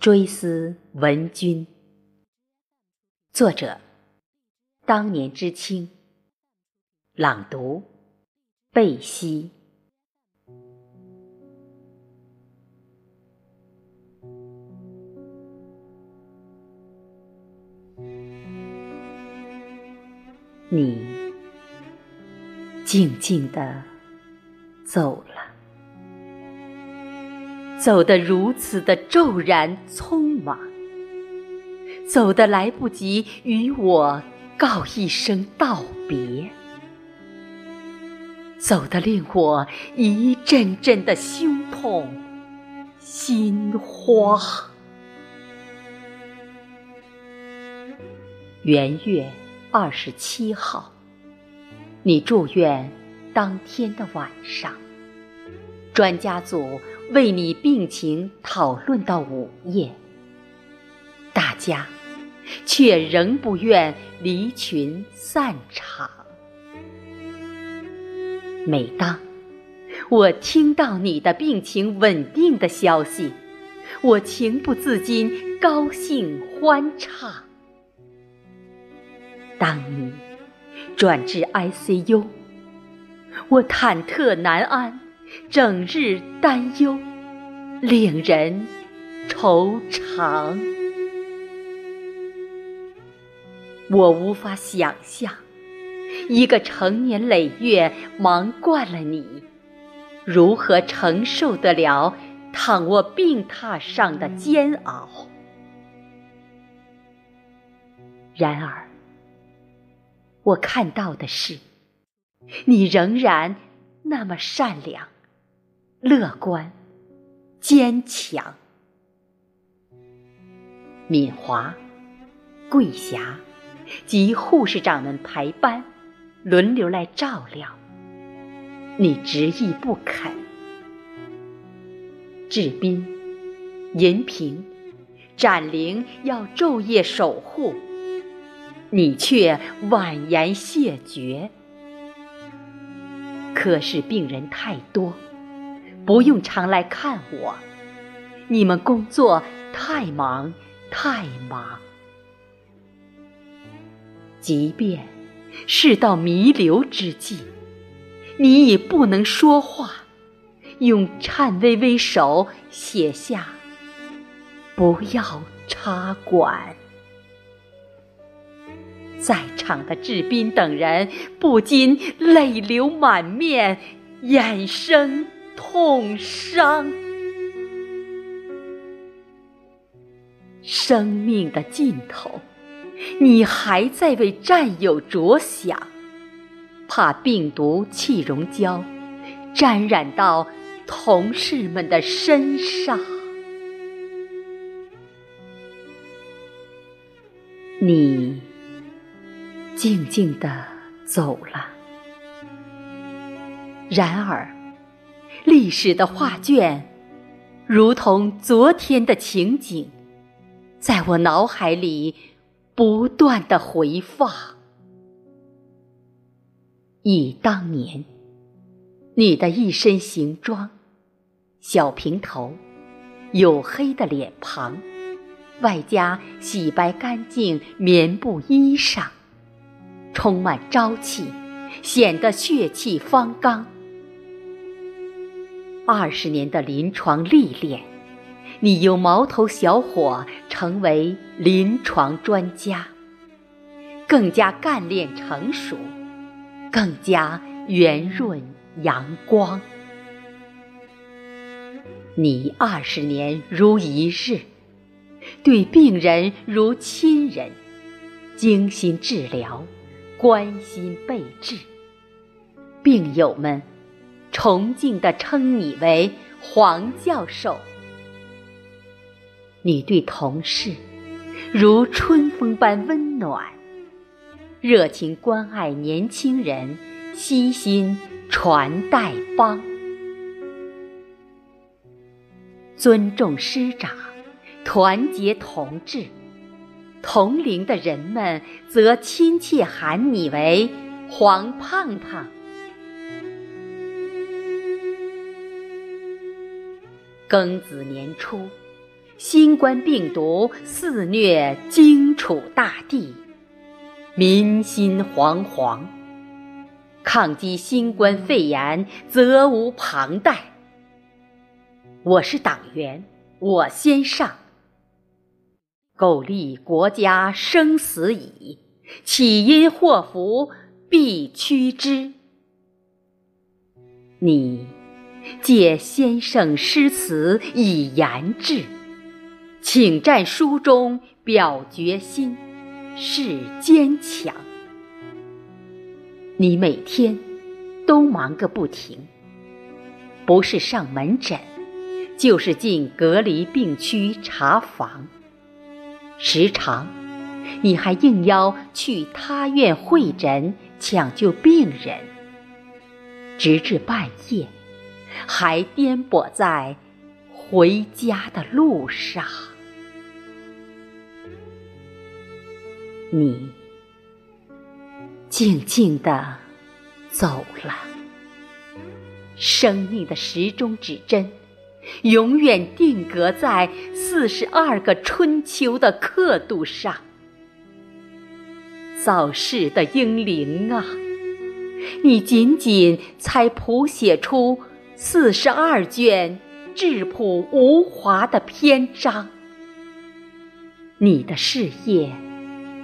追思文君，作者：当年知青，朗读：贝西。你静静地走。走得如此的骤然匆忙，走得来不及与我告一声道别，走得令我一阵阵的胸痛心慌。元月二十七号，你住院当天的晚上，专家组。为你病情讨论到午夜，大家却仍不愿离群散场。每当我听到你的病情稳定的消息，我情不自禁高兴欢畅。当你转至 ICU，我忐忑难安。整日担忧，令人惆怅。我无法想象，一个成年累月忙惯了你，如何承受得了躺卧病榻上的煎熬。然而，我看到的是，你仍然那么善良。乐观、坚强。敏华、桂霞及护士长们排班，轮流来照料。你执意不肯。志斌、银萍、展玲要昼夜守护，你却婉言谢绝。可是病人太多。不用常来看我，你们工作太忙太忙。即便事到弥留之际，你已不能说话，用颤巍巍手写下“不要插管”。在场的志斌等人不禁泪流满面，眼生。痛伤，生命的尽头，你还在为战友着想，怕病毒气溶胶沾染到同事们的身上。你静静地走了，然而。历史的画卷，如同昨天的情景，在我脑海里不断的回放。忆当年，你的一身行装，小平头，黝黑的脸庞，外加洗白干净棉布衣裳，充满朝气，显得血气方刚。二十年的临床历练，你由毛头小伙成为临床专家，更加干练成熟，更加圆润阳光。你二十年如一日，对病人如亲人，精心治疗，关心备至，病友们。崇敬地称你为黄教授。你对同事如春风般温暖，热情关爱年轻人，悉心传代帮，尊重师长，团结同志。同龄的人们则亲切喊你为黄胖胖。庚子年初，新冠病毒肆虐荆楚大地，民心惶惶。抗击新冠肺炎责无旁贷。我是党员，我先上。苟利国家生死以，岂因祸福避趋之。你借先生诗词以言志，请战书中表决心，是坚强。你每天都忙个不停，不是上门诊，就是进隔离病区查房，时常你还应邀去他院会诊抢救病人。直至半夜，还颠簸在回家的路上。你静静地走了，生命的时钟指针永远定格在四十二个春秋的刻度上。早逝的英灵啊！你仅仅才谱写出四十二卷质朴无华的篇章，你的事业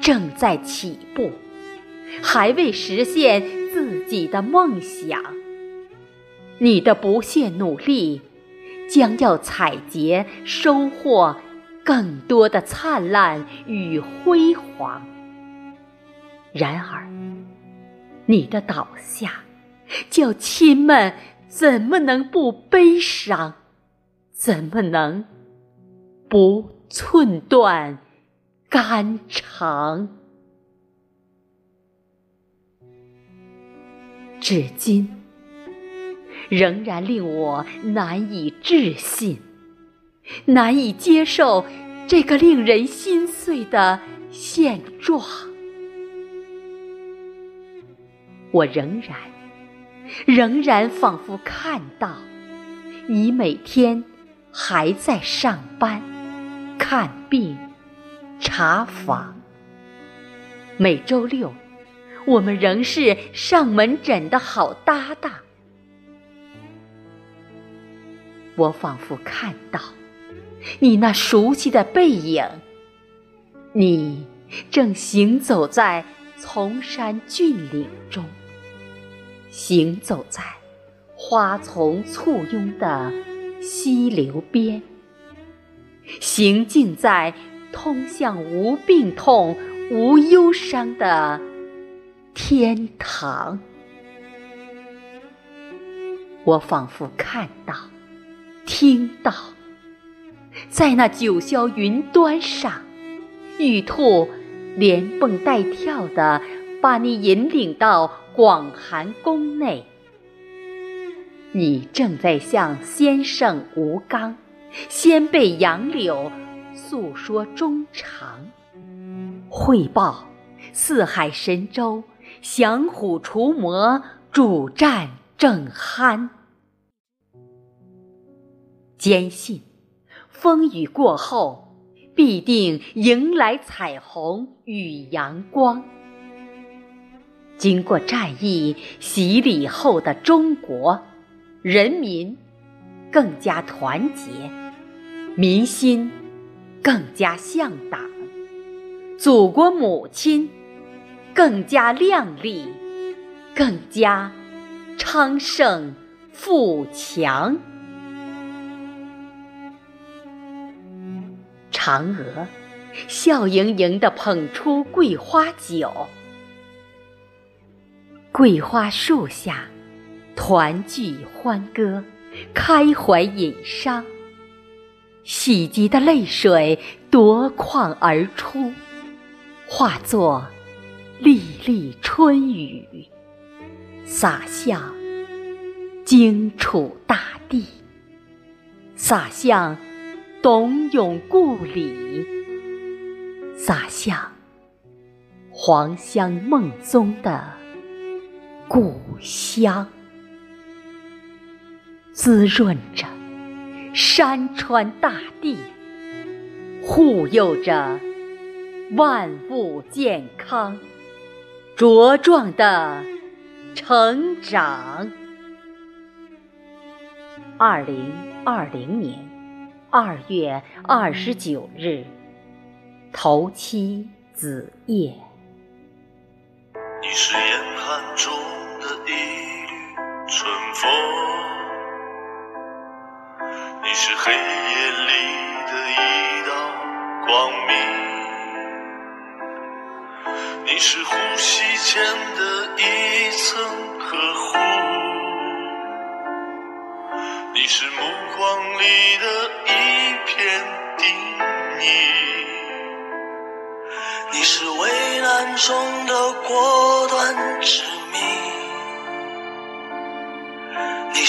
正在起步，还未实现自己的梦想。你的不懈努力，将要采撷收获更多的灿烂与辉煌。然而。你的倒下，叫亲们怎么能不悲伤？怎么能不寸断肝肠？至今，仍然令我难以置信，难以接受这个令人心碎的现状。我仍然，仍然仿佛看到，你每天还在上班、看病、查房。每周六，我们仍是上门诊的好搭档。我仿佛看到，你那熟悉的背影，你正行走在崇山峻岭中。行走在花丛簇拥的溪流边，行进在通向无病痛、无忧伤的天堂。我仿佛看到、听到，在那九霄云端上，玉兔连蹦带跳的把你引领到。广寒宫内，你正在向先生吴刚、先辈杨柳诉说衷肠，汇报四海神州降虎除魔主战正酣，坚信风雨过后必定迎来彩虹与阳光。经过战役洗礼后的中国，人民更加团结，民心更加向党，祖国母亲更加亮丽，更加昌盛富强。嫦娥笑盈盈地捧出桂花酒。桂花树下，团聚欢歌，开怀饮觞。喜极的泪水夺眶而出，化作粒粒春雨，洒向荆楚大地，洒向董永故里，洒向黄香梦中的。故乡滋润着山川大地，护佑着万物健康、茁壮的成长。二零二零年二月二十九日，头七子夜。你是严寒中一缕春风，你是黑夜里的一道光明，你是呼吸间的一层呵护，你是目光里的一片定义。你是危难中的果断致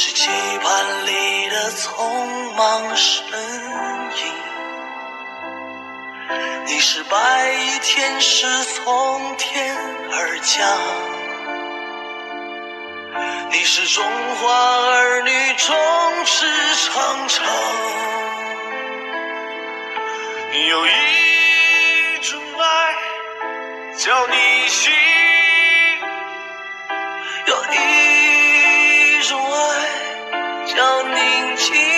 是期盼里的匆忙身影，你是白衣天使从天而降，你是中华儿女众志成城。有一种爱叫逆行。有一。种爱叫宁静